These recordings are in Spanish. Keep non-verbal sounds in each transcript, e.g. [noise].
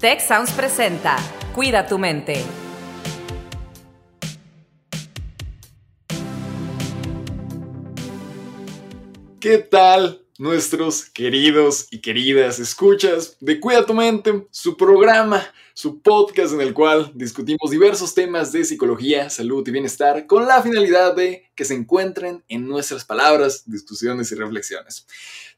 Tech Sounds presenta Cuida tu mente. ¿Qué tal? Nuestros queridos y queridas escuchas de Cuida tu mente, su programa, su podcast en el cual discutimos diversos temas de psicología, salud y bienestar con la finalidad de que se encuentren en nuestras palabras, discusiones y reflexiones.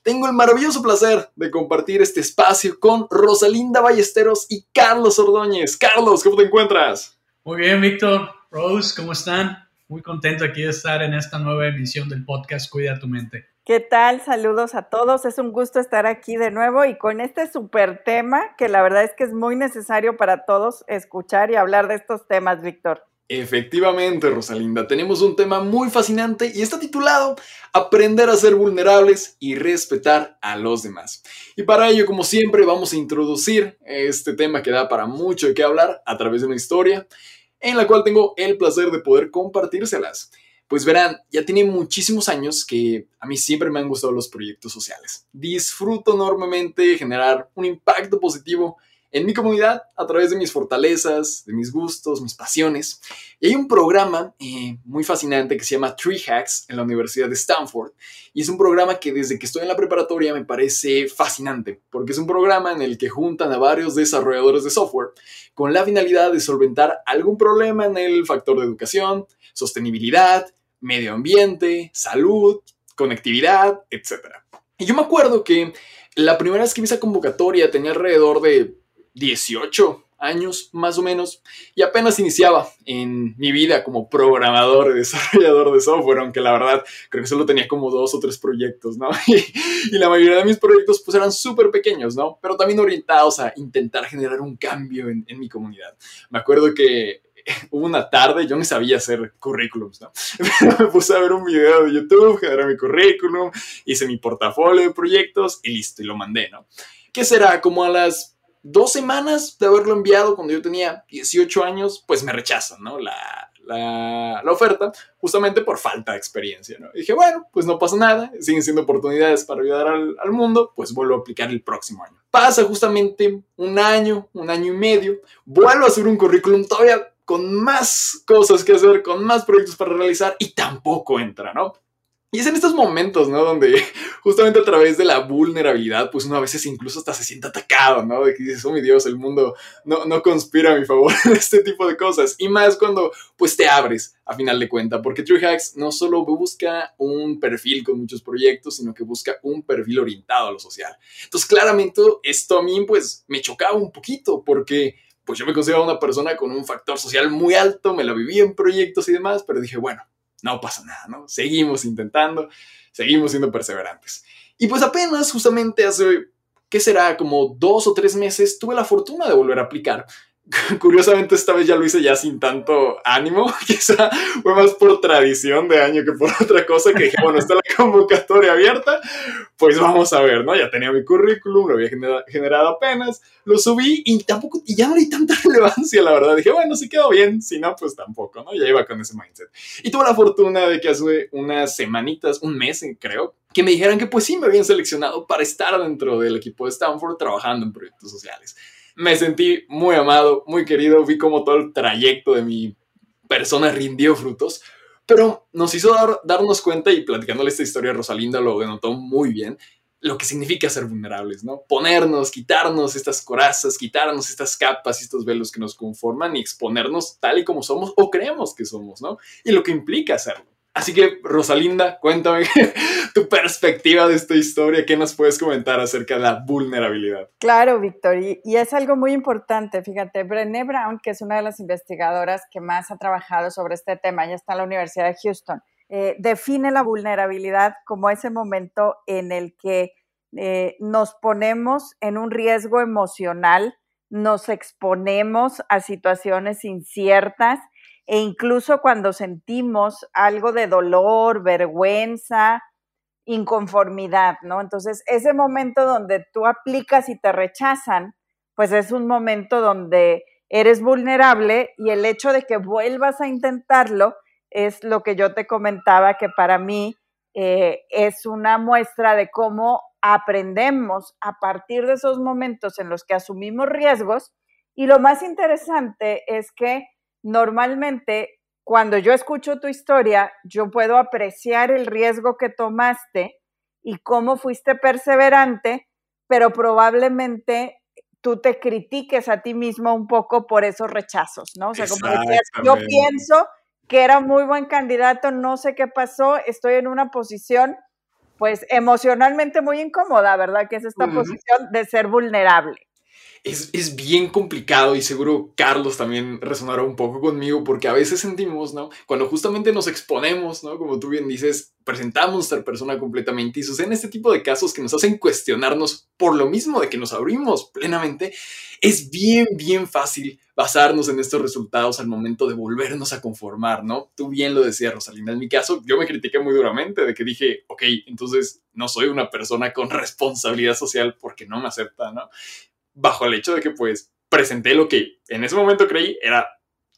Tengo el maravilloso placer de compartir este espacio con Rosalinda Ballesteros y Carlos Ordóñez. Carlos, ¿cómo te encuentras? Muy bien, Víctor. Rose, ¿cómo están? Muy contento aquí de estar en esta nueva emisión del podcast Cuida tu mente. ¿Qué tal? Saludos a todos. Es un gusto estar aquí de nuevo y con este súper tema que la verdad es que es muy necesario para todos escuchar y hablar de estos temas, Víctor. Efectivamente, Rosalinda, tenemos un tema muy fascinante y está titulado Aprender a ser vulnerables y respetar a los demás. Y para ello, como siempre, vamos a introducir este tema que da para mucho de qué hablar a través de una historia en la cual tengo el placer de poder compartírselas. Pues verán, ya tiene muchísimos años que a mí siempre me han gustado los proyectos sociales. Disfruto enormemente generar un impacto positivo en mi comunidad a través de mis fortalezas, de mis gustos, mis pasiones. Y hay un programa eh, muy fascinante que se llama Tree Hacks en la Universidad de Stanford. Y es un programa que desde que estoy en la preparatoria me parece fascinante, porque es un programa en el que juntan a varios desarrolladores de software con la finalidad de solventar algún problema en el factor de educación, sostenibilidad, medio ambiente, salud, conectividad, etc. Y yo me acuerdo que la primera vez que vi esa convocatoria tenía alrededor de 18 años más o menos y apenas iniciaba en mi vida como programador y [laughs] desarrollador de software, aunque la verdad creo que solo tenía como dos o tres proyectos, ¿no? [laughs] Y, la mayoría de mis proyectos pues eran súper pequeños, ¿no? Pero también orientados a intentar generar un cambio en, en mi comunidad. Me acuerdo que [laughs] hubo una tarde, yo no sabía hacer currículums, ¿no? [laughs] me puse a ver un video de YouTube, generé mi currículum, hice mi portafolio de proyectos y listo, y lo mandé, ¿no? ¿Qué será? Como a las dos semanas de haberlo enviado cuando yo tenía 18 años, pues me rechazan, ¿no? La, la, la, oferta, justamente por falta de experiencia, ¿no? Y dije, bueno, pues no pasa nada, siguen siendo oportunidades para ayudar al, al, mundo, pues vuelvo a aplicar el próximo año. Pasa justamente un año, un año y medio, vuelvo a hacer un currículum todavía con más cosas que hacer, con más proyectos para realizar y tampoco entra, ¿no? Y es en estos momentos, ¿no? Donde [laughs] justamente a través de la vulnerabilidad, pues uno a veces incluso hasta se siente atacado, ¿no? De que dices, oh mi Dios, el mundo no, no conspira a mi favor [laughs] en este tipo de cosas. Y más cuando pues te abres a final de cuenta, porque True Hacks no solo busca un perfil con muchos proyectos, sino que busca un perfil orientado a lo social. Entonces, claramente esto a mí pues me chocaba un poquito, porque pues yo me consideraba una persona con un factor social muy alto, me la vivía en proyectos y demás, pero dije, bueno, no pasa nada, ¿no? Seguimos intentando, seguimos siendo perseverantes. Y pues apenas, justamente hace, ¿qué será? Como dos o tres meses, tuve la fortuna de volver a aplicar [laughs] Curiosamente esta vez ya lo hice ya sin tanto ánimo, [laughs] quizá fue más por tradición de año que por [laughs] otra cosa, que dije, bueno, está la convocatoria abierta, pues vamos a ver, ¿no? Ya tenía mi currículum, lo había generado apenas, lo subí y tampoco, y ya no le di tanta relevancia, la verdad, dije, bueno, si quedó bien, si no, pues tampoco, ¿no? Ya iba con ese mindset. Y tuve la fortuna de que hace unas semanitas, un mes creo, que me dijeran que pues sí me habían seleccionado para estar dentro del equipo de Stanford trabajando en proyectos sociales me sentí muy amado, muy querido, vi como todo el trayecto de mi persona rindió frutos, pero nos hizo darnos cuenta y platicándole esta historia Rosalinda lo denotó muy bien, lo que significa ser vulnerables, ¿no? Ponernos, quitarnos estas corazas, quitarnos estas capas y estos velos que nos conforman y exponernos tal y como somos o creemos que somos, ¿no? Y lo que implica hacerlo. Así que, Rosalinda, cuéntame [laughs] tu perspectiva de esta historia. ¿Qué nos puedes comentar acerca de la vulnerabilidad? Claro, Víctor, y, es algo muy importante. Fíjate, Brené Brown, que es una de las investigadoras que más ha trabajado sobre este tema, ya está en la Universidad de Houston, eh, define la vulnerabilidad como ese momento en el que eh, nos ponemos en un riesgo emocional, nos exponemos a situaciones inciertas e incluso cuando sentimos algo de dolor, vergüenza, inconformidad, ¿no? Entonces, ese momento donde tú aplicas y te rechazan, pues es un momento donde eres vulnerable y el hecho de que vuelvas a intentarlo es lo que yo te comentaba que para mí eh, es una muestra de cómo aprendemos a partir de esos momentos en los que asumimos riesgos y lo más interesante es que normalmente cuando yo escucho tu historia, yo puedo apreciar el riesgo que tomaste y cómo fuiste perseverante, pero probablemente tú te critiques a ti mismo un poco por esos rechazos, ¿no? O sea, como decías, yo pienso que era muy buen candidato, no sé qué pasó, estoy en una posición, pues, emocionalmente muy incómoda, ¿verdad? Que es esta posición de ser vulnerable es, bien complicado y seguro Carlos también resonará un poco conmigo porque a veces sentimos, ¿no? Cuando justamente nos exponemos, ¿no? Como tú bien dices, presentamos nuestra persona completamente y suceden este tipo de casos que nos hacen cuestionarnos por lo mismo de que nos abrimos plenamente, es bien, bien fácil basarnos en estos resultados al momento de volvernos a conformar, ¿no? Tú bien lo decías, Rosalinda. En mi caso, yo me critiqué muy duramente de que dije, ok, entonces no soy una persona con [laughs] responsabilidad social porque no me acepta, ¿no? Bajo el hecho de que pues presenté lo que en ese momento creí era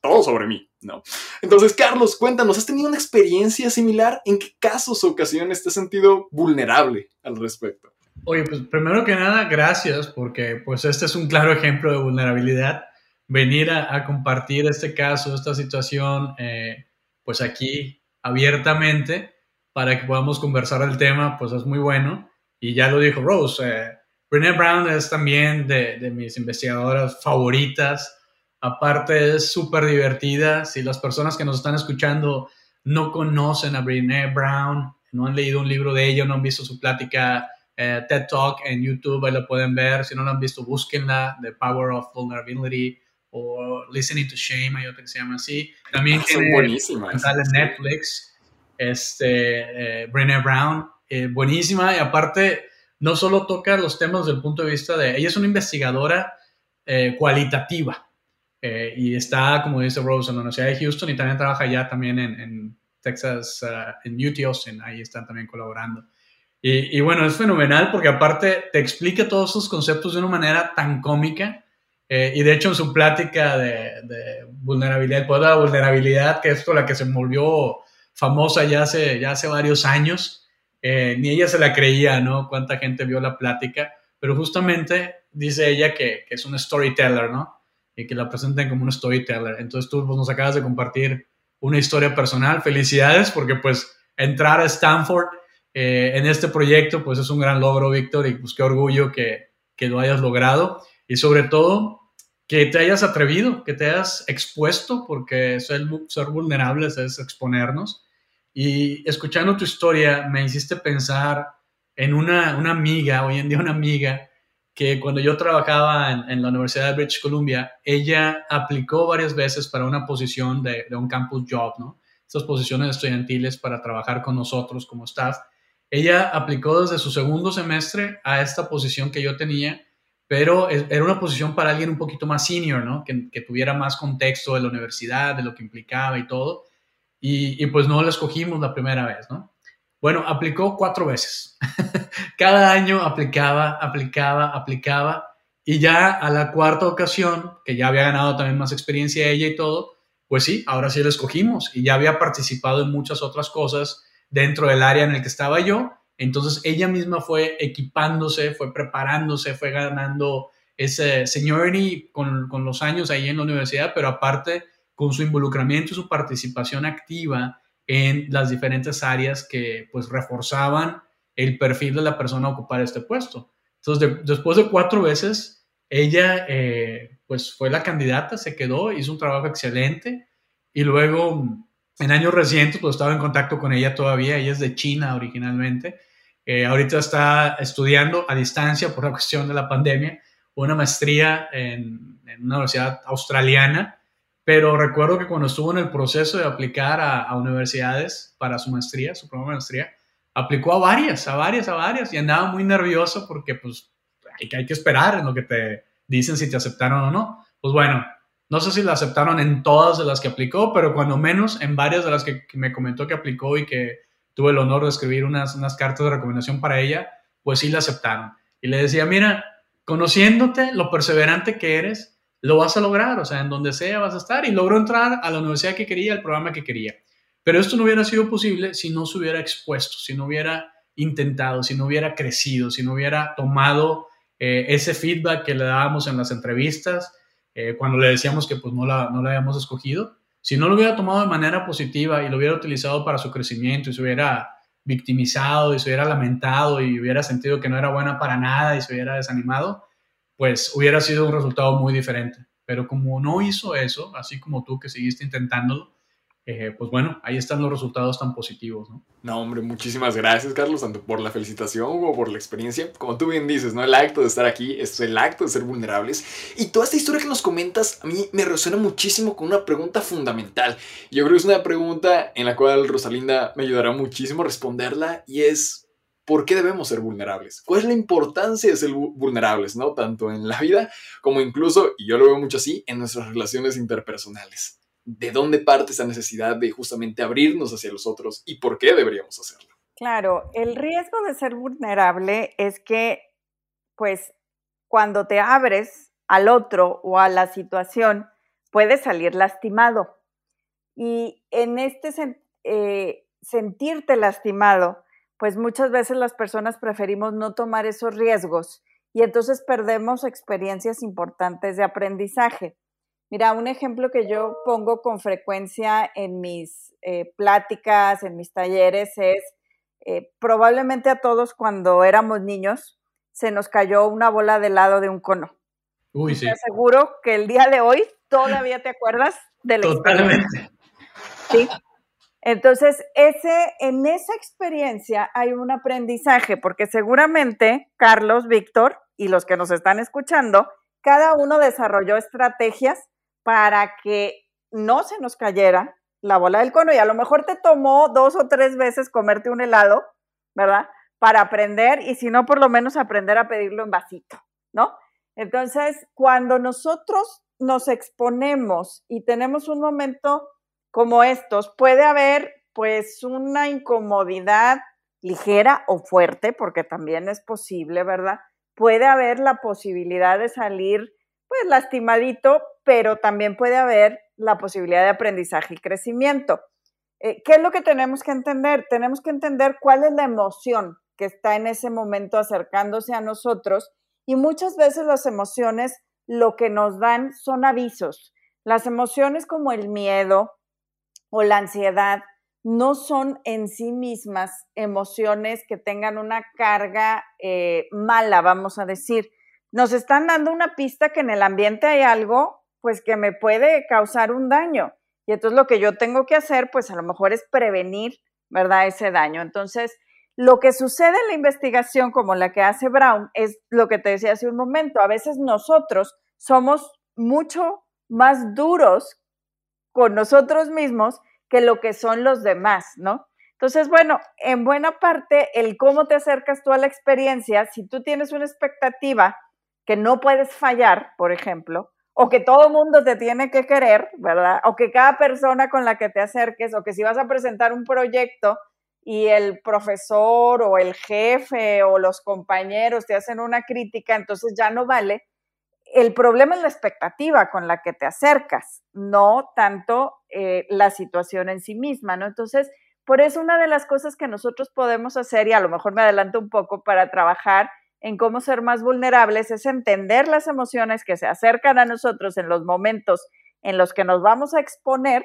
todo sobre mí, ¿no? Entonces, Carlos, cuéntanos, ¿has tenido una experiencia similar? ¿En qué casos o ocasiones te has sentido vulnerable al respecto? Oye, pues primero que nada, gracias, porque pues este es un claro ejemplo de vulnerabilidad. Venir a, compartir este caso, esta situación, eh, pues aquí abiertamente para que podamos conversar el tema, pues es muy bueno. Y ya lo dijo Rose, eh, Brené Brown es también de, mis investigadoras favoritas. Aparte es súper divertida. Si las personas que nos están escuchando no conocen a Brené Brown, no han leído un libro de ella, no han visto su plática eh, TED Talk en YouTube, ahí la pueden ver. Si no la han visto, búsquenla, The Power of Vulnerability o Listening to Shame, hay otra que se llama así. También ah, tiene en Netflix, este, eh, Brené Brown, eh, buenísima. Y aparte, no solo toca los temas desde el punto de vista de, ella es una investigadora eh, cualitativa eh, y está, como dice Rose, en la Universidad de Houston y también trabaja allá también en, Texas, uh, en UT Austin, ahí están también colaborando. Y, bueno, es fenomenal porque aparte te explica todos esos conceptos de una manera tan cómica. Eh, y de hecho en su plática de, vulnerabilidad, el poder de la vulnerabilidad, que es la que se volvió famosa ya hace, ya hace varios años, eh, ni ella se la creía, ¿no? Cuánta gente vio la plática, pero justamente dice ella que, es un storyteller, ¿no? Y que la presenten como un storyteller. Entonces tú pues, nos acabas de compartir una historia personal. Felicidades porque pues entrar a Stanford eh, en este proyecto pues es un gran logro, Víctor, y pues qué orgullo que, que lo hayas logrado. Y sobre todo que te hayas atrevido, que te hayas expuesto, porque ser, ser vulnerables es exponernos y escuchando tu historia me hiciste pensar en una, una amiga, hoy en día una amiga, que cuando yo trabajaba en, la Universidad de British Columbia, ella aplicó varias veces para una posición de, un campus job, ¿no? Estas posiciones estudiantiles para trabajar con nosotros como staff. Ella aplicó desde su segundo semestre a esta posición que yo tenía, pero era una posición para alguien un poquito más senior, ¿no? Que tuviera más contexto de la universidad, de lo que implicaba y todo y, pues no la escogimos la primera vez, ¿no? Bueno, aplicó cuatro veces. [laughs] Cada año aplicaba, aplicaba, aplicaba y ya a la cuarta ocasión, que ya había ganado también más experiencia ella y todo, pues sí, ahora sí la escogimos y ya había participado en muchas otras cosas dentro del área en el que estaba yo. Entonces ella misma fue equipándose, fue preparándose, fue ganando ese seniority con, con los años ahí en la universidad, pero aparte con su involucramiento y su participación activa en las diferentes áreas que pues reforzaban el perfil de la persona a ocupar este puesto. Entonces, después de cuatro veces, ella eh, pues fue la candidata, se quedó, hizo un trabajo excelente y luego en años recientes pues estaba en contacto con ella todavía, ella es de China originalmente, eh, ahorita está estudiando a distancia por la [laughs] cuestión de la pandemia una maestría en, en una universidad australiana pero recuerdo que cuando estuvo en el proceso de aplicar a, universidades para su maestría, su primera maestría, aplicó a varias, a varias, a varias y andaba muy nervioso porque pues hay, hay que esperar en lo que te dicen si te aceptaron o no. Pues bueno, no sé si la aceptaron en todas de las que aplicó, pero cuando menos en varias de las que, me comentó que aplicó y que tuve el honor de escribir unas, unas cartas de recomendación para ella, pues sí la aceptaron. Y le decía, mira, conociéndote, lo perseverante que eres, lo vas a lograr, o sea, en donde sea vas a estar. Y logró entrar a la universidad que quería, al programa que quería. Pero esto no hubiera sido posible si no se hubiera expuesto, si no hubiera intentado, si no hubiera crecido, si no hubiera tomado eh, ese feedback que le dábamos en las entrevistas, eh, cuando le decíamos que pues no la, no la habíamos escogido, si no lo hubiera tomado de manera positiva y lo hubiera utilizado para su crecimiento y se hubiera victimizado y se hubiera lamentado y hubiera sentido que no era buena para nada y se hubiera desanimado, pues hubiera sido un resultado muy diferente. Pero como no hizo eso, así como tú que seguiste intentándolo, eh, pues bueno, ahí están los resultados tan positivos, ¿no? No, hombre, muchísimas gracias, Carlos, tanto por la felicitación como por la experiencia. Como tú bien dices, ¿no? El acto de estar aquí es el acto de ser vulnerables. Y toda esta historia que nos comentas a mí me resuena muchísimo con una pregunta fundamental. Yo creo que es una pregunta en la cual Rosalinda me ayudará muchísimo a responderla y es, ¿por qué debemos ser vulnerables? ¿Cuál es la importancia de ser vulnerables, ¿no? Tanto en la vida como incluso, y yo lo veo mucho así, en nuestras relaciones interpersonales de dónde parte esa necesidad de justamente abrirnos hacia los otros y por qué deberíamos hacerlo. Claro, el riesgo de ser vulnerable es que, pues, cuando te abres al otro o a la situación, puedes salir lastimado. Y en este eh, sentirte lastimado, pues muchas veces las personas preferimos no tomar esos riesgos y entonces perdemos experiencias importantes de aprendizaje. Mira, un ejemplo que yo pongo con frecuencia en mis eh, pláticas, en mis talleres, es eh, probablemente a todos cuando éramos niños se nos cayó una bola de helado de un cono. Uy, sí. Te aseguro que el día de hoy todavía te acuerdas de la Totalmente. Sí. Entonces, ese, en esa experiencia hay un aprendizaje, porque seguramente Carlos, Víctor y los que nos están escuchando, cada uno desarrolló estrategias para que no se nos cayera la bola del cono y a lo mejor te tomó dos o tres veces comerte un helado, ¿verdad? Para aprender y si no, por lo menos aprender a pedirlo en vasito, ¿no? Entonces, cuando nosotros nos exponemos y tenemos un momento como estos, puede haber pues una incomodidad ligera o fuerte, porque también es posible, ¿verdad? Puede haber la posibilidad de salir pues lastimadito, pero también puede haber la posibilidad de aprendizaje y crecimiento. Eh, ¿Qué es lo que tenemos que entender? Tenemos que entender cuál es la emoción que está en ese momento acercándose a nosotros y muchas veces las emociones lo que nos dan son avisos. Las emociones como el miedo o la ansiedad no son en sí mismas emociones que tengan una carga eh, mala, vamos a decir nos están dando una pista que en el ambiente hay algo, pues que me puede causar un daño. Y entonces lo que yo tengo que hacer, pues a lo mejor es prevenir, ¿verdad? Ese daño. Entonces, lo que sucede en la investigación como la que hace Brown es lo que te decía hace un momento. A veces nosotros somos mucho más duros con nosotros mismos que lo que son los demás, ¿no? Entonces, bueno, en buena parte, el cómo te acercas tú a la experiencia, si tú tienes una expectativa que no puedes fallar, por ejemplo, o que todo mundo te tiene que querer, ¿verdad? O que cada persona con la que te acerques, o que si vas a presentar un proyecto y el profesor o el jefe o los compañeros te hacen una crítica, entonces ya no vale. El problema es la expectativa con la que te acercas, no tanto eh, la situación en sí misma, ¿no? Entonces, por eso una de las cosas que nosotros podemos hacer, y a lo mejor me adelanto un poco para trabajar en cómo ser más vulnerables es entender las emociones que se acercan a nosotros en los momentos en los que nos vamos a exponer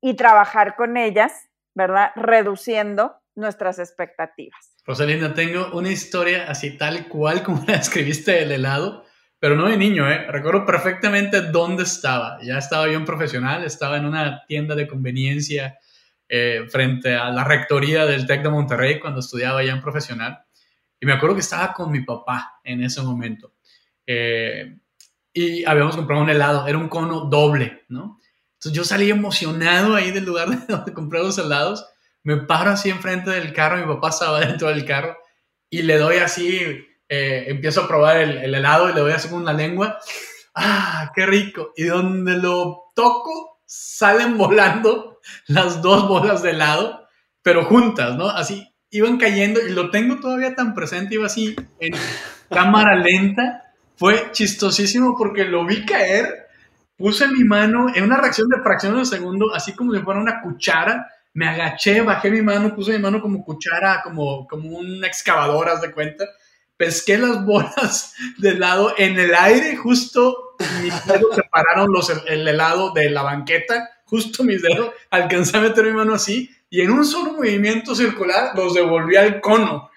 y trabajar con ellas, ¿verdad? Reduciendo nuestras expectativas. Rosalinda, tengo una historia así tal cual como [laughs] la escribiste del helado, pero no de niño, ¿eh? Recuerdo perfectamente dónde estaba. Ya estaba yo un profesional, estaba en una tienda de conveniencia eh, frente a la rectoría del TEC de Monterrey cuando estudiaba ya en profesional. Y me acuerdo que estaba con mi papá en ese momento. Eh, y habíamos comprado un helado, era un cono doble, ¿no? Entonces yo salí emocionado ahí del lugar [laughs] donde compré los helados, me paro así enfrente del carro, mi papá estaba [laughs] dentro del carro y le doy así, eh, empiezo a probar el, el, helado y le doy así con la lengua, ¡ah, qué rico! Y donde lo toco, salen volando las dos bolas de helado, pero juntas, ¿no? Así, iban cayendo y lo tengo todavía tan presente, iba así en cámara lenta. Fue chistosísimo porque lo vi caer, puse mi mano en una reacción de fracción de segundo, así como si fuera una cuchara, me agaché, bajé mi mano, puse mi mano como cuchara, como, como un excavador, haz de cuenta. Pesqué las bolas de helado en el aire, justo mis dedos separaron los, el helado de la banqueta, justo mis dedos, alcancé a meter mi mano así y en un solo movimiento circular los devolví al cono.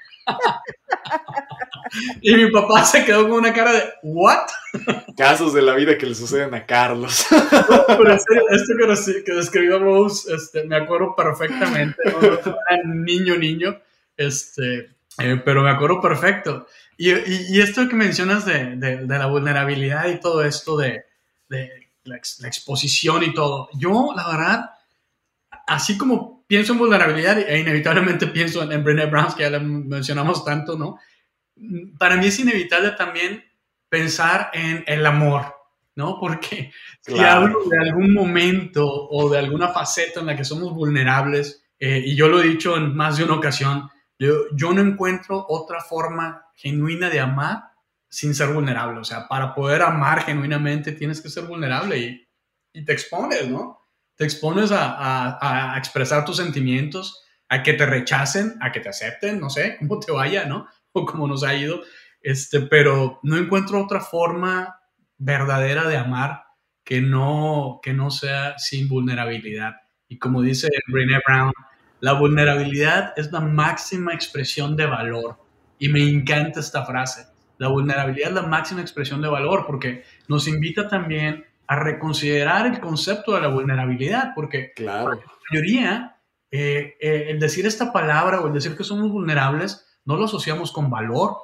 y mi papá se quedó con una cara de ¿what? Casos de la vida que le suceden a Carlos. pero esto que, describió Rose, este, me acuerdo perfectamente. niño, niño. Este, eh, pero me acuerdo perfecto. Y, y, esto que mencionas de, de, la vulnerabilidad y todo esto de, de la, exposición y todo. Yo, la verdad, así como pienso en vulnerabilidad e inevitablemente pienso en, Brené Brown, que ya le mencionamos tanto, ¿no? Para mí es inevitable también pensar en el amor, ¿no? Porque si hablo de algún momento o de alguna faceta en la que somos vulnerables, eh, y yo lo he dicho en más de una ocasión, yo, no encuentro otra forma genuina de amar sin ser vulnerable. O sea, para poder amar genuinamente tienes que ser vulnerable y, y te expones, ¿no? te expones a, expresar tus sentimientos, a que te rechacen, a que te acepten, no sé, [laughs] cómo te vaya, ¿no? O cómo nos ha ido, este, pero no encuentro otra forma verdadera de amar que no, que no sea sin vulnerabilidad. Y como dice Brené Brown, la vulnerabilidad es la máxima expresión de valor. Y me encanta esta frase. La vulnerabilidad es la máxima expresión de valor porque nos invita también a reconsiderar el concepto de la vulnerabilidad, porque claro. la mayoría, eh, eh, el decir esta palabra o el decir que somos vulnerables, no lo asociamos con valor,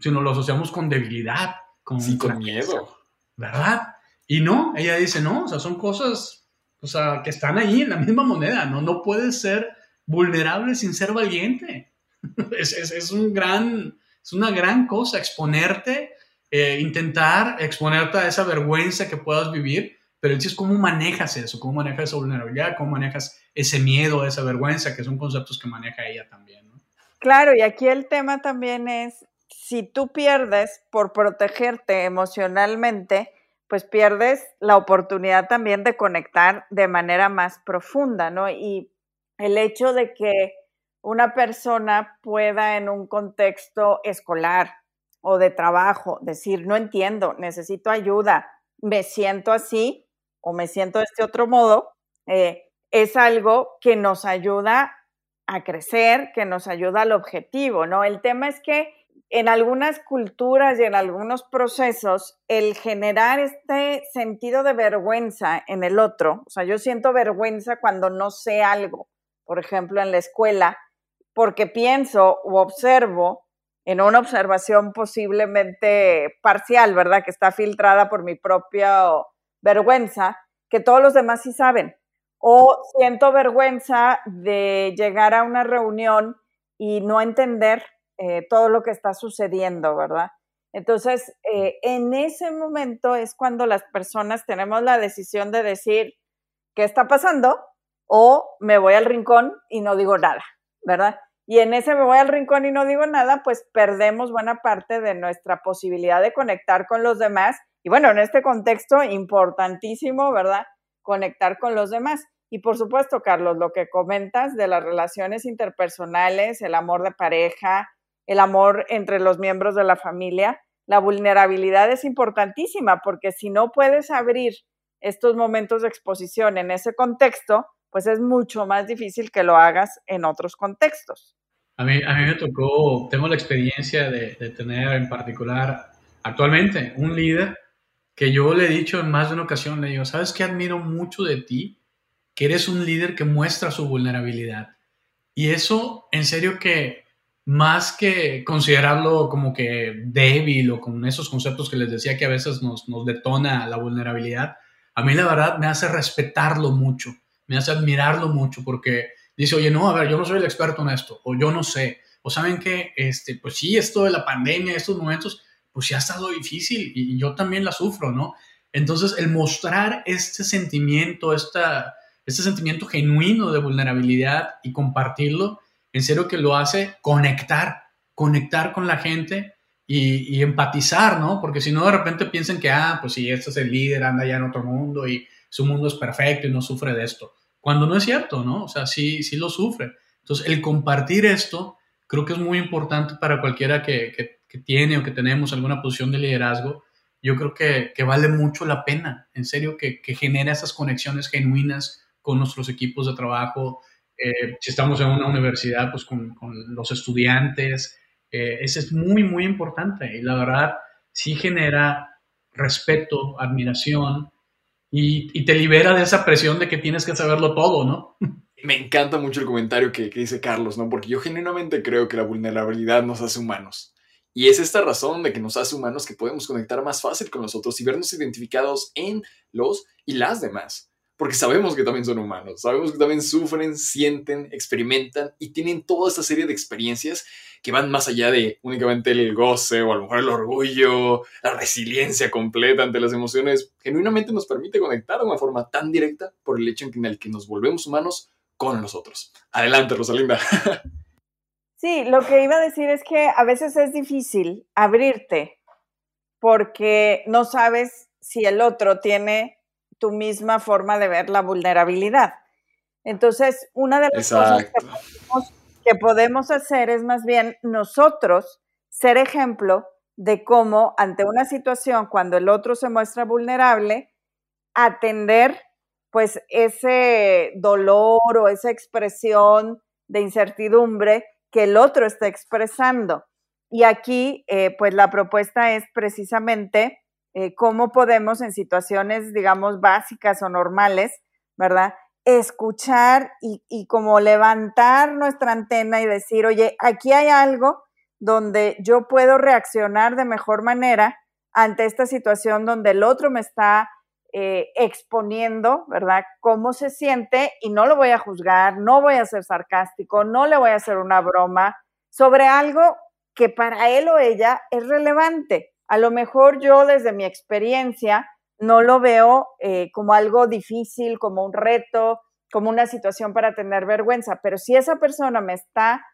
sino lo asociamos con debilidad, con, sí, con miedo. ¿Verdad? Y no, ella dice, no, o sea, son cosas o sea, que están ahí en la misma moneda, no, no puedes ser vulnerable sin ser valiente. [laughs] es, es, es, un gran, es una gran cosa exponerte eh, intentar exponerte a esa vergüenza que puedas vivir, pero el es cómo manejas eso, cómo manejas esa vulnerabilidad, cómo manejas ese miedo, esa vergüenza, que son conceptos que maneja ella también. Claro, y aquí el tema también es, si tú pierdes por protegerte emocionalmente, pues pierdes la oportunidad también de conectar de manera más profunda, ¿no? Y el hecho de que una persona pueda en un contexto escolar, o de trabajo, decir, no entiendo, necesito ayuda, me siento así o me siento de este otro modo, eh, es algo que nos ayuda a crecer, que nos ayuda al objetivo, ¿no? El tema es que en algunas culturas y en algunos procesos, el generar este sentido de vergüenza en el otro, o sea, yo siento vergüenza cuando no sé algo, por ejemplo, en la escuela, porque pienso o observo en una observación posiblemente parcial, ¿verdad? Que está filtrada por mi propia vergüenza, que todos los demás sí saben. O siento vergüenza de llegar a una reunión y no entender eh, todo lo que está sucediendo, ¿verdad? Entonces, eh, en ese momento es cuando las personas tenemos la decisión de decir, ¿qué está pasando? O me voy al rincón y no digo nada, ¿verdad? y en ese me voy al rincón y no digo nada, pues perdemos buena parte de nuestra posibilidad de conectar con los demás. Y bueno, en este contexto, importantísimo, ¿verdad? Conectar con los demás. Y por supuesto, Carlos, lo que comentas de las relaciones interpersonales, el amor de pareja, el amor entre los miembros de la familia, la vulnerabilidad es importantísima porque si no puedes abrir estos momentos de exposición en ese contexto, pues es mucho más difícil que lo hagas en otros contextos. A mí, a mí me tocó, tengo la experiencia de, tener en particular actualmente un líder que yo le he dicho en más de una ocasión, le digo, ¿sabes qué admiro mucho de ti? Que eres un líder que muestra su vulnerabilidad. Y eso, en serio que más que considerarlo como que débil o con esos conceptos que les decía que a veces nos, nos detona la vulnerabilidad, a mí la verdad me hace respetarlo mucho me hace admirarlo mucho porque dice, oye, no, a ver, yo no soy el experto en esto, o yo no sé, o saben que, este, pues sí, esto de la pandemia, estos momentos, pues sí ha estado difícil y, yo también la sufro, ¿no? Entonces, el mostrar este sentimiento, esta, este sentimiento genuino de vulnerabilidad y compartirlo, en serio que lo hace conectar, conectar con la gente y, y empatizar, ¿no? Porque si no, de repente piensan que, ah, pues sí, este es el líder, anda ya en otro mundo y su mundo es perfecto y no sufre de esto. cuando no es cierto, ¿no? O sea, sí, sí lo sufre. Entonces, el compartir esto creo que es muy importante para cualquiera que, que, tiene o que tenemos alguna posición de liderazgo. Yo creo que, que vale mucho la pena, en serio, que, genera esas conexiones genuinas con nuestros equipos de trabajo. Eh, si estamos en una universidad, pues con, con los estudiantes. Eh, eso es muy, muy importante. Y la verdad, sí genera respeto, admiración y, te libera de esa presión de que tienes que saberlo todo, ¿no? Me encanta mucho el comentario que, que, dice Carlos, ¿no? Porque yo genuinamente creo que la vulnerabilidad nos hace humanos. Y es esta razón de que nos hace humanos que podemos conectar más fácil con los otros y vernos identificados en los y las demás porque sabemos que también son humanos, sabemos que también sufren, sienten, experimentan y tienen toda esta serie de experiencias que van más allá de únicamente el goce o a lo mejor el orgullo, la resiliencia completa ante las emociones. Genuinamente nos permite conectar de una forma tan directa por el hecho en el que nos volvemos humanos con los otros. Adelante, Rosalinda. [laughs] Sí, lo que iba a decir es que a veces es difícil abrirte porque no sabes si el otro tiene tu misma forma de ver la vulnerabilidad. Entonces, una de las cosas que podemos, hacer es más bien nosotros ser ejemplo de cómo ante una situación, cuando el otro se muestra vulnerable, atender pues ese dolor o esa expresión de incertidumbre que el otro está expresando. Y aquí, eh, pues la propuesta es precisamente eh, cómo podemos en situaciones, digamos, básicas o normales, ¿verdad? Escuchar y, como levantar nuestra antena y decir, oye, aquí hay algo donde yo puedo reaccionar de mejor manera ante esta situación donde el otro me está eh, exponiendo, ¿verdad? Cómo se siente y no lo voy a juzgar, no voy a ser sarcástico, no le voy a hacer una broma sobre algo que para él o ella es relevante. A lo mejor yo desde mi experiencia no lo veo eh, como algo difícil, como un reto, como una situación para tener vergüenza, pero si esa persona me está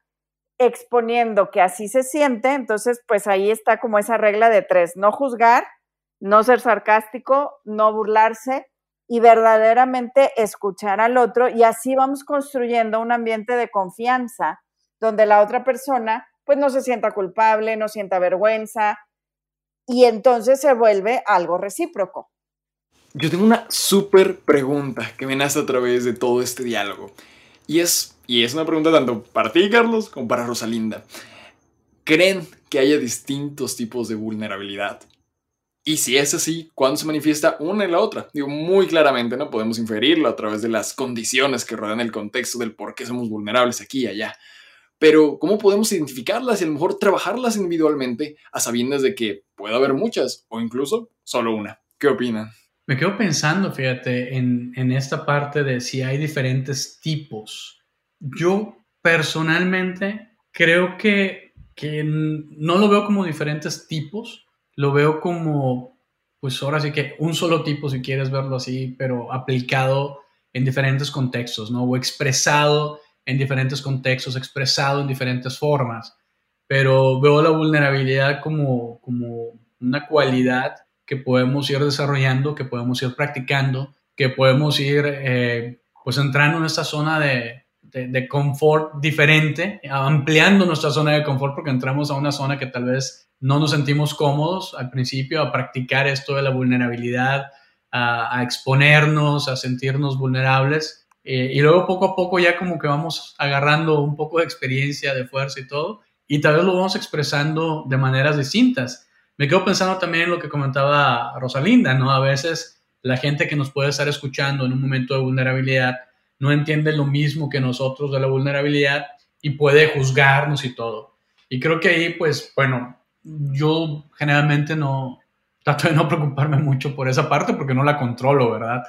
exponiendo que así se siente, entonces pues ahí está como esa regla de tres, no juzgar, no ser sarcástico, no burlarse y verdaderamente escuchar al otro y así vamos construyendo un ambiente de confianza donde la otra persona pues no se sienta culpable, no sienta vergüenza, y entonces se vuelve algo recíproco. Yo tengo una súper pregunta que me nace a través de todo este diálogo. Y es, y es una pregunta tanto para ti, Carlos, como para Rosalinda. ¿Creen que haya distintos tipos de vulnerabilidad? Y si es así, ¿cuándo se manifiesta una y la otra? Digo, muy claramente, ¿no? Podemos inferirlo a través de las condiciones que rodean el contexto del por qué somos vulnerables aquí y allá. Pero, ¿cómo podemos identificarlas y a lo mejor trabajarlas individualmente a sabiendas de que puede haber muchas o incluso solo una? ¿Qué opinan? Me quedo pensando, fíjate, en, esta parte de si hay diferentes tipos. Yo personalmente creo que, que no lo veo como diferentes tipos, lo veo como, pues ahora sí que un solo tipo, si quieres verlo así, pero aplicado en diferentes contextos, ¿no? O expresado en diferentes contextos, expresado en diferentes formas, pero veo la vulnerabilidad como, como una cualidad que podemos ir desarrollando, que podemos ir practicando, que podemos ir eh, pues entrando en esta zona de, de, de, confort diferente, ampliando nuestra zona de confort porque entramos a una zona que tal vez no nos sentimos cómodos al principio a practicar esto de la vulnerabilidad, a, a exponernos, a sentirnos vulnerables eh, y luego poco a poco ya como que vamos agarrando un poco de experiencia, de fuerza y todo, y tal vez lo vamos expresando de maneras distintas. Me quedo pensando también en lo que comentaba Rosalinda, ¿no? A veces la gente que nos puede estar escuchando en un momento de vulnerabilidad no entiende lo mismo que nosotros de la vulnerabilidad y puede juzgarnos y todo. Y creo que ahí, pues, bueno, yo generalmente no, trato de no preocuparme mucho por esa parte porque no la controlo, ¿verdad?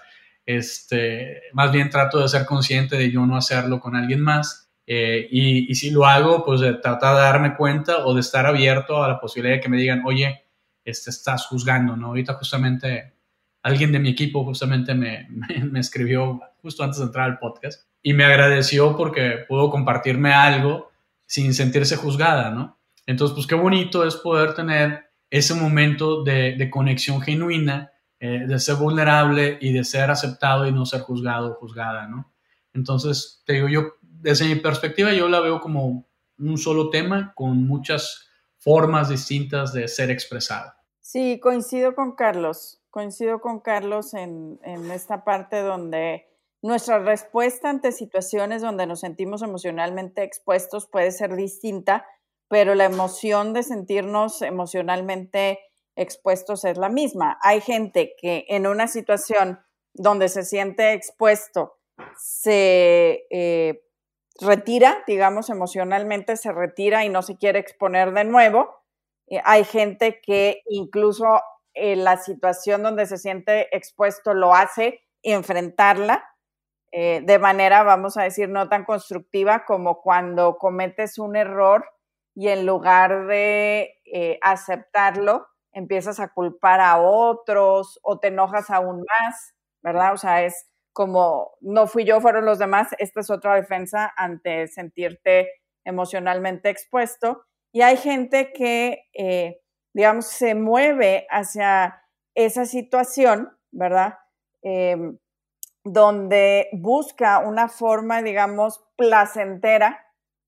Este, más bien trato de ser consciente de yo no hacerlo con alguien más. Eh, y, si lo hago, pues de tratar de darme cuenta o de estar abierto a la posibilidad de que me digan, oye, este, estás juzgando, ¿no? Ahorita justamente alguien de mi equipo justamente me, [laughs] me, escribió justo antes de entrar al podcast y me agradeció porque pudo compartirme algo sin sentirse juzgada, ¿no? Entonces, pues qué bonito es poder tener ese momento de, de conexión genuina eh, de ser vulnerable y de ser aceptado y no ser juzgado o juzgada, ¿no? Entonces, te digo, yo, desde mi perspectiva, yo la veo como un solo tema con muchas formas distintas de ser expresado. Sí, coincido con Carlos, coincido con Carlos en, en esta parte donde nuestra respuesta ante situaciones donde nos sentimos emocionalmente expuestos puede ser distinta, pero la emoción de sentirnos emocionalmente expuestos es la misma. Hay gente que en una situación donde se siente expuesto se eh, retira, digamos, emocionalmente se retira y no se quiere exponer de nuevo. Eh, hay gente que incluso en la situación donde se siente expuesto lo hace enfrentarla eh, de manera, vamos a decir, no tan constructiva como cuando cometes un error y en lugar de aceptarlo, empiezas a culpar a otros o te enojas aún más, ¿verdad? O sea, es como, no fui yo, fueron los demás, esta es otra defensa ante sentirte emocionalmente expuesto. Y hay gente que, eh, digamos, se mueve hacia esa situación, ¿verdad? Em, donde busca una forma, digamos, placentera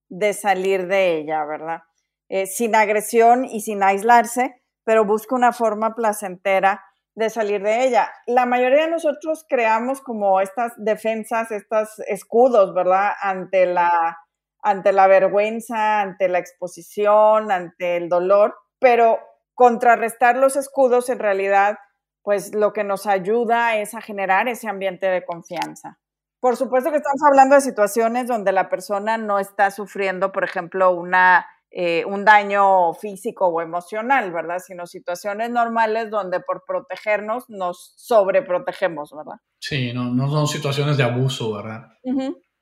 de salir de ella, ¿verdad? Eh, sin agresión y sin aislarse, pero busca una forma placentera de salir de ella. La mayoría de nosotros creamos como estas defensas, estos escudos, ¿verdad? Ante la, ante la vergüenza, ante la exposición, ante el dolor, pero contrarrestar los escudos en realidad pues lo que nos ayuda es a generar ese ambiente de confianza. Por supuesto que estamos hablando de situaciones donde la persona no está sufriendo, por ejemplo, una, eh, un daño físico o emocional, ¿verdad? Sino situaciones normales donde por protegernos nos sobreprotegemos, ¿verdad? Sí, no, no son situaciones de abuso, ¿verdad?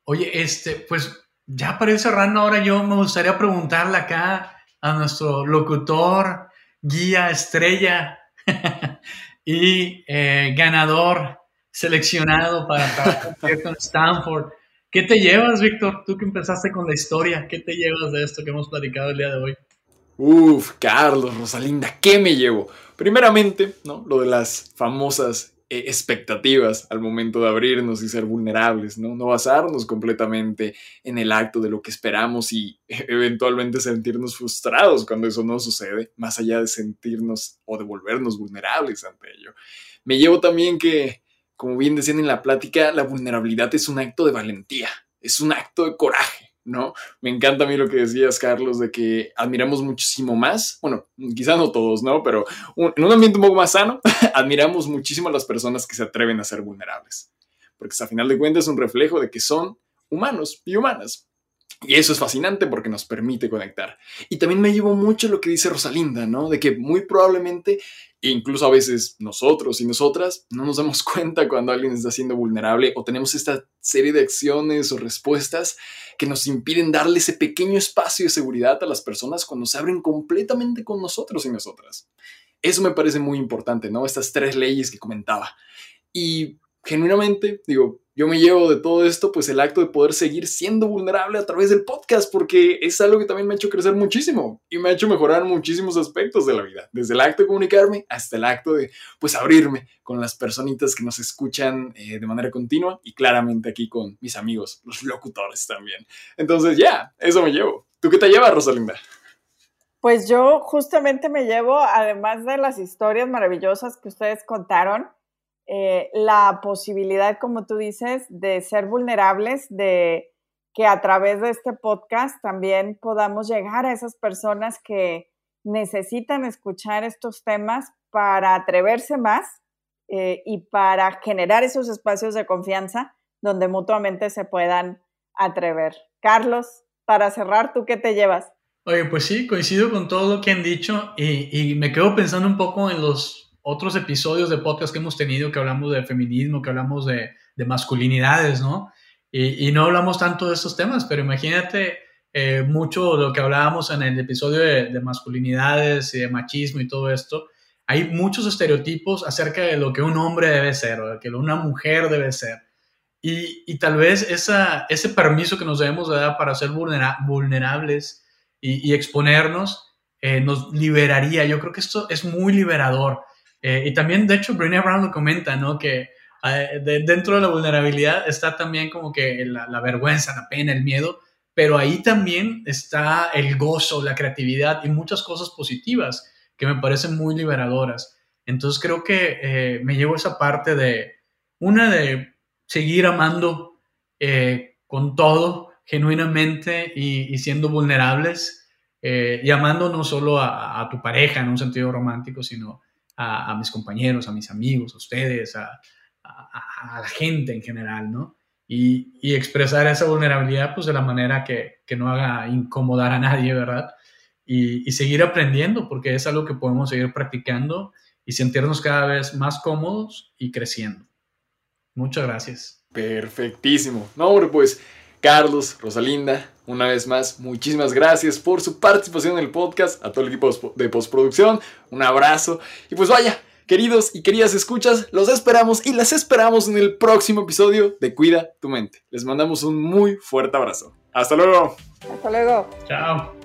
Oye, este, pues ya para ir cerrando ahora yo me gustaría preguntarle acá a nuestro locutor, guía, estrella, [laughs] y eh, ganador seleccionado para trabajar con Stanford. ¿Qué te llevas, Víctor? Tú que empezaste con la historia, ¿qué te llevas de esto que hemos platicado el día de hoy? Uf, Carlos, Rosalinda, ¿qué me llevo? Primeramente, ¿no? Lo de las famosas eh, expectativas al momento de abrirnos y ser vulnerables, ¿no? No basarnos completamente en el acto de lo que esperamos y [laughs] eventualmente sentirnos frustrados cuando eso no sucede, más allá de sentirnos o de volvernos vulnerables ante ello. Me llevo también que, como bien decían en la plática, la vulnerabilidad es un acto de valentía, es un acto de coraje ¿no? Me encanta a mí lo que decías, Carlos, de que admiramos muchísimo más, bueno, quizás no todos, ¿no? Pero en un ambiente un poco más sano, [laughs] admiramos muchísimo a las personas que se atreven a ser vulnerables, porque a final de cuentas es un reflejo de que son humanos y humanas. Y eso es fascinante porque nos permite conectar. Y también me llevo mucho lo que dice Rosalinda, ¿no? De que muy probablemente, incluso a veces nosotros y nosotras, no nos damos [laughs] cuenta cuando alguien está siendo vulnerable o tenemos esta serie de acciones o respuestas que nos impiden darle ese pequeño espacio de seguridad a las personas cuando se abren completamente con nosotros y nosotras. Eso me parece muy importante, ¿no? Estas tres leyes que comentaba. Y genuinamente, digo, yo me llevo de todo esto, pues el acto de poder seguir siendo vulnerable a través del podcast, porque es algo que también me ha hecho crecer muchísimo y me ha hecho mejorar muchísimos aspectos de la vida, desde el acto de comunicarme hasta el acto de, pues, abrirme con las personitas que nos escuchan eh, de manera continua y claramente aquí con mis amigos, los locutores también. Entonces, ya, eso me llevo. ¿Tú qué te llevas, Rosalinda? Pues yo justamente me llevo, además de las historias maravillosas que ustedes contaron, eh, la posibilidad, como tú dices, de ser vulnerables, de que a través de este podcast también podamos llegar a esas personas que necesitan escuchar estos temas para atreverse más eh, y para generar esos espacios de confianza donde mutuamente se puedan atrever. Carlos, para cerrar, ¿tú qué te llevas? Oye, pues sí, coincido con todo lo que han dicho y me quedo pensando un poco en los otros episodios de podcast que hemos tenido que hablamos de feminismo, que hablamos de, masculinidades, ¿no? Y, no hablamos tanto de estos temas, pero imagínate eh, mucho lo que hablábamos en el episodio de, masculinidades y de machismo y todo esto. Hay muchos estereotipos acerca de lo que un hombre debe ser o de que una mujer debe ser. Y, tal vez esa, ese permiso que nos debemos dar para ser vulnerables y, exponernos eh, nos liberaría. Yo creo que esto es muy liberador. Eh, y también, de hecho, Brené Brown lo comenta, ¿no? Que dentro de la vulnerabilidad está también como que la, la vergüenza, la pena, el miedo, pero ahí también está el gozo, la creatividad y muchas cosas positivas que me parecen muy liberadoras. Entonces creo que eh, me llevo esa parte de, una de seguir amando eh, con todo, genuinamente y, siendo vulnerables, eh, y amando no solo a, tu pareja en un sentido romántico, sino a, mis compañeros, a mis amigos, a ustedes, a, la gente en general, ¿no? Y, expresar esa vulnerabilidad pues de la manera que, no haga incomodar a nadie, ¿verdad? Y, y, seguir aprendiendo, porque es algo que podemos seguir practicando y sentirnos cada vez más cómodos y creciendo. Muchas gracias. Perfectísimo. No, hombre, pues Carlos, Rosalinda, una vez más, muchísimas gracias por su participación en el podcast, a todo el equipo de postproducción, un abrazo y pues vaya, queridos y queridas escuchas, los esperamos y las esperamos en el próximo episodio de Cuida tu mente. Les mandamos un muy fuerte abrazo. Hasta luego. Hasta luego. Chao.